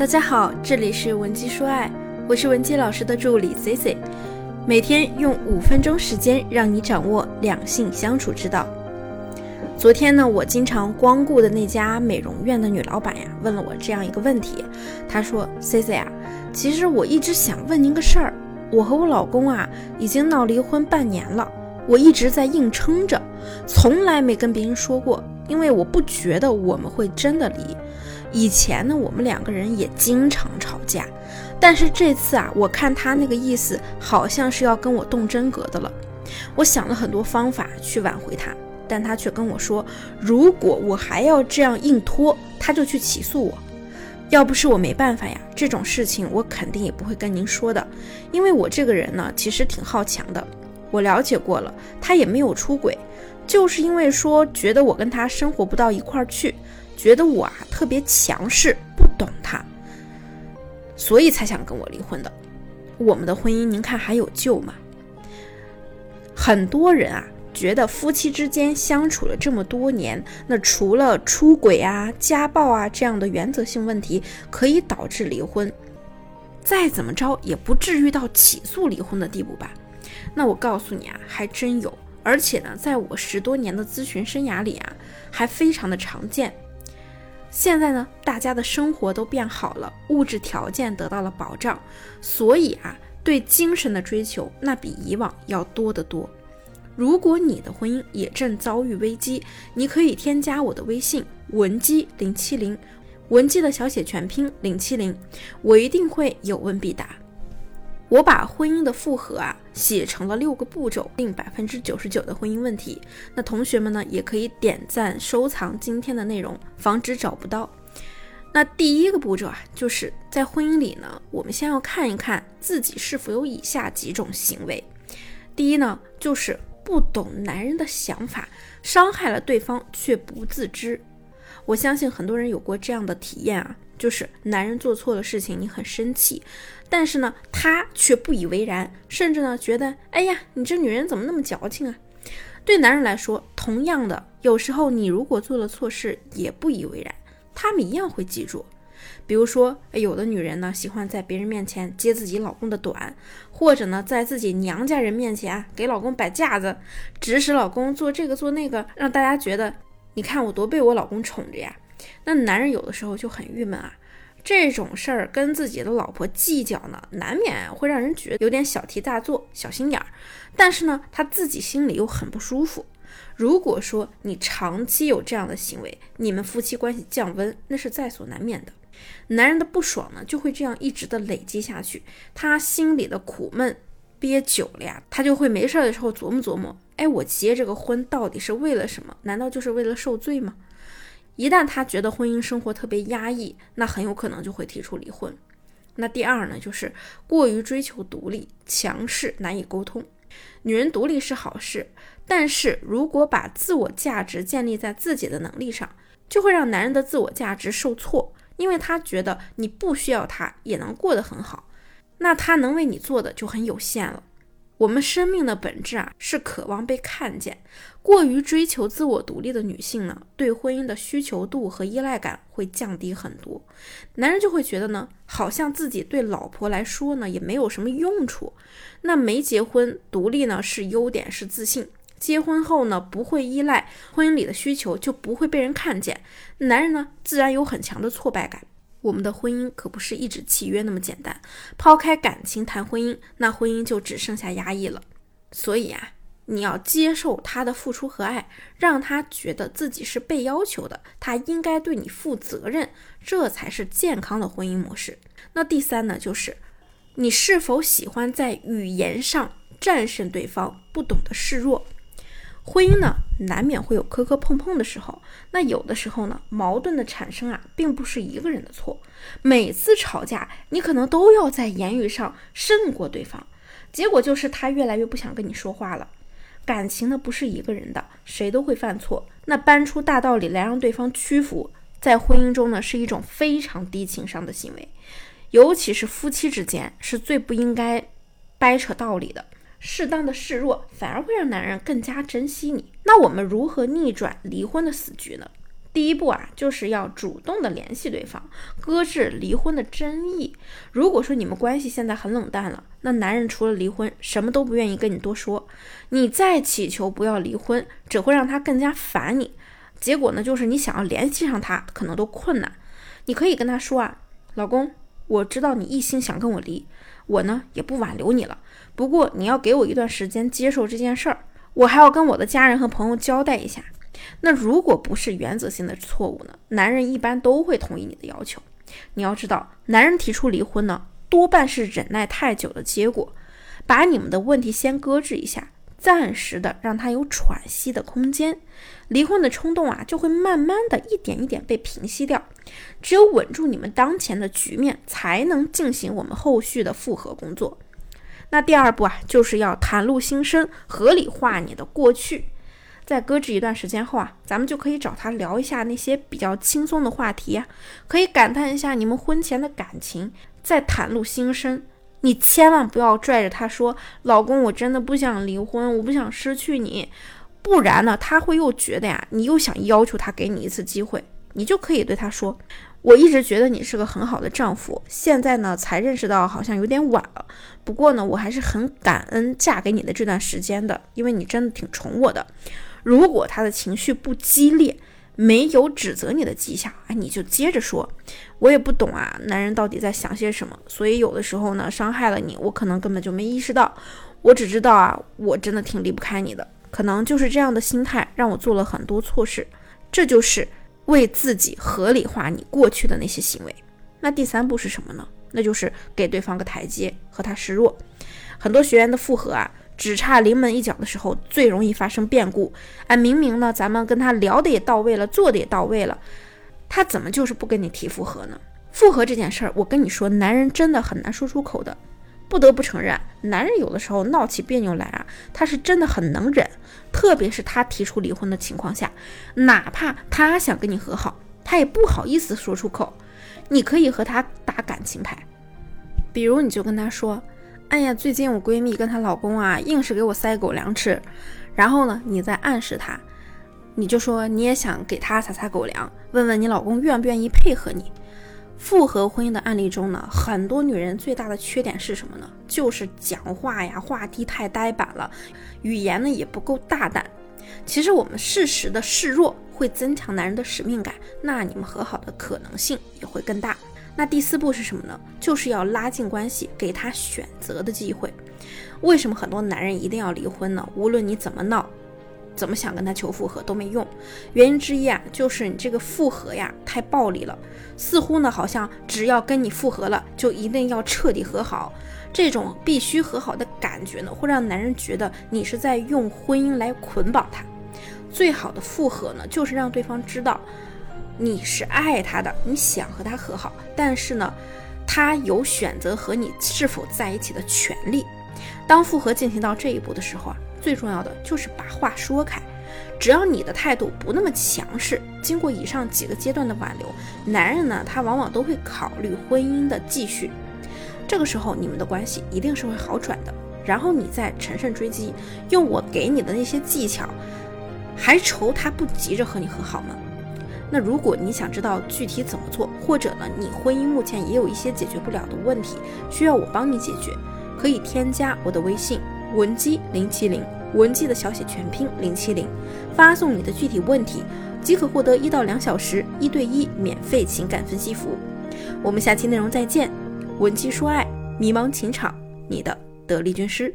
大家好，这里是文姬说爱，我是文姬老师的助理 C C，每天用五分钟时间让你掌握两性相处之道。昨天呢，我经常光顾的那家美容院的女老板呀，问了我这样一个问题，她说：“C C 啊，其实我一直想问您个事儿，我和我老公啊已经闹离婚半年了，我一直在硬撑着，从来没跟别人说过，因为我不觉得我们会真的离。”以前呢，我们两个人也经常吵架，但是这次啊，我看他那个意思，好像是要跟我动真格的了。我想了很多方法去挽回他，但他却跟我说，如果我还要这样硬拖，他就去起诉我。要不是我没办法呀，这种事情我肯定也不会跟您说的，因为我这个人呢，其实挺好强的。我了解过了，他也没有出轨，就是因为说觉得我跟他生活不到一块儿去。觉得我啊特别强势，不懂他，所以才想跟我离婚的。我们的婚姻，您看还有救吗？很多人啊觉得夫妻之间相处了这么多年，那除了出轨啊、家暴啊这样的原则性问题可以导致离婚，再怎么着也不至于到起诉离婚的地步吧？那我告诉你啊，还真有，而且呢，在我十多年的咨询生涯里啊，还非常的常见。现在呢，大家的生活都变好了，物质条件得到了保障，所以啊，对精神的追求那比以往要多得多。如果你的婚姻也正遭遇危机，你可以添加我的微信文姬零七零，文姬的小写全拼零七零，我一定会有问必答。我把婚姻的复合啊写成了六个步骤，定百分之九十九的婚姻问题。那同学们呢也可以点赞收藏今天的内容，防止找不到。那第一个步骤啊，就是在婚姻里呢，我们先要看一看自己是否有以下几种行为。第一呢，就是不懂男人的想法，伤害了对方却不自知。我相信很多人有过这样的体验啊。就是男人做错了事情，你很生气，但是呢，他却不以为然，甚至呢，觉得，哎呀，你这女人怎么那么矫情啊？对男人来说，同样的，有时候你如果做了错事，也不以为然，他们一样会记住。比如说，有的女人呢，喜欢在别人面前揭自己老公的短，或者呢，在自己娘家人面前啊，给老公摆架子，指使老公做这个做那个，让大家觉得，你看我多被我老公宠着呀。那男人有的时候就很郁闷啊，这种事儿跟自己的老婆计较呢，难免会让人觉得有点小题大做、小心眼儿。但是呢，他自己心里又很不舒服。如果说你长期有这样的行为，你们夫妻关系降温，那是在所难免的。男人的不爽呢，就会这样一直的累积下去，他心里的苦闷憋久了呀，他就会没事的时候琢磨琢磨，哎，我结这个婚到底是为了什么？难道就是为了受罪吗？一旦他觉得婚姻生活特别压抑，那很有可能就会提出离婚。那第二呢，就是过于追求独立、强势、难以沟通。女人独立是好事，但是如果把自我价值建立在自己的能力上，就会让男人的自我价值受挫，因为他觉得你不需要他也能过得很好，那他能为你做的就很有限了。我们生命的本质啊，是渴望被看见。过于追求自我独立的女性呢，对婚姻的需求度和依赖感会降低很多。男人就会觉得呢，好像自己对老婆来说呢，也没有什么用处。那没结婚独立呢，是优点，是自信。结婚后呢，不会依赖婚姻里的需求，就不会被人看见。男人呢，自然有很强的挫败感。我们的婚姻可不是一纸契约那么简单，抛开感情谈婚姻，那婚姻就只剩下压抑了。所以啊，你要接受他的付出和爱，让他觉得自己是被要求的，他应该对你负责任，这才是健康的婚姻模式。那第三呢，就是你是否喜欢在语言上战胜对方，不懂得示弱。婚姻呢，难免会有磕磕碰碰的时候。那有的时候呢，矛盾的产生啊，并不是一个人的错。每次吵架，你可能都要在言语上胜过对方，结果就是他越来越不想跟你说话了。感情呢，不是一个人的，谁都会犯错。那搬出大道理来让对方屈服，在婚姻中呢，是一种非常低情商的行为。尤其是夫妻之间，是最不应该掰扯道理的。适当的示弱，反而会让男人更加珍惜你。那我们如何逆转离婚的死局呢？第一步啊，就是要主动的联系对方，搁置离婚的争议。如果说你们关系现在很冷淡了，那男人除了离婚，什么都不愿意跟你多说。你再祈求不要离婚，只会让他更加烦你。结果呢，就是你想要联系上他，可能都困难。你可以跟他说啊，老公，我知道你一心想跟我离，我呢也不挽留你了。不过你要给我一段时间接受这件事儿，我还要跟我的家人和朋友交代一下。那如果不是原则性的错误呢？男人一般都会同意你的要求。你要知道，男人提出离婚呢，多半是忍耐太久的结果。把你们的问题先搁置一下，暂时的让他有喘息的空间，离婚的冲动啊，就会慢慢的一点一点被平息掉。只有稳住你们当前的局面，才能进行我们后续的复合工作。那第二步啊，就是要袒露心声，合理化你的过去。在搁置一段时间后啊，咱们就可以找他聊一下那些比较轻松的话题呀，可以感叹一下你们婚前的感情，再袒露心声。你千万不要拽着他说：“老公，我真的不想离婚，我不想失去你。”不然呢，他会又觉得呀，你又想要求他给你一次机会。你就可以对他说：“我一直觉得你是个很好的丈夫，现在呢才认识到好像有点晚了。不过呢，我还是很感恩嫁给你的这段时间的，因为你真的挺宠我的。”如果他的情绪不激烈，没有指责你的迹象，哎，你就接着说，我也不懂啊，男人到底在想些什么？所以有的时候呢，伤害了你，我可能根本就没意识到，我只知道啊，我真的挺离不开你的，可能就是这样的心态让我做了很多错事，这就是为自己合理化你过去的那些行为。那第三步是什么呢？那就是给对方个台阶，和他示弱。很多学员的复合啊。只差临门一脚的时候，最容易发生变故。哎，明明呢，咱们跟他聊的也到位了，做的也到位了，他怎么就是不跟你提复合呢？复合这件事儿，我跟你说，男人真的很难说出口的。不得不承认，男人有的时候闹起别扭来啊，他是真的很能忍。特别是他提出离婚的情况下，哪怕他想跟你和好，他也不好意思说出口。你可以和他打感情牌，比如你就跟他说。哎呀，最近我闺蜜跟她老公啊，硬是给我塞狗粮吃。然后呢，你再暗示她，你就说你也想给她撒撒狗粮，问问你老公愿不愿意配合你。复合婚姻的案例中呢，很多女人最大的缺点是什么呢？就是讲话呀，话题太呆板了，语言呢也不够大胆。其实我们适时的示弱，会增强男人的使命感，那你们和好的可能性也会更大。那第四步是什么呢？就是要拉近关系，给他选择的机会。为什么很多男人一定要离婚呢？无论你怎么闹，怎么想跟他求复合都没用。原因之一啊，就是你这个复合呀太暴力了，似乎呢好像只要跟你复合了，就一定要彻底和好。这种必须和好的感觉呢，会让男人觉得你是在用婚姻来捆绑他。最好的复合呢，就是让对方知道。你是爱他的，你想和他和好，但是呢，他有选择和你是否在一起的权利。当复合进行到这一步的时候啊，最重要的就是把话说开。只要你的态度不那么强势，经过以上几个阶段的挽留，男人呢，他往往都会考虑婚姻的继续。这个时候，你们的关系一定是会好转的。然后你再乘胜追击，用我给你的那些技巧，还愁他不急着和你和好吗？那如果你想知道具体怎么做，或者呢，你婚姻目前也有一些解决不了的问题，需要我帮你解决，可以添加我的微信文姬零七零，文姬的小写全拼零七零，发送你的具体问题，即可获得一到两小时一对一免费情感分析服务。我们下期内容再见，文姬说爱，迷茫情场，你的得力军师。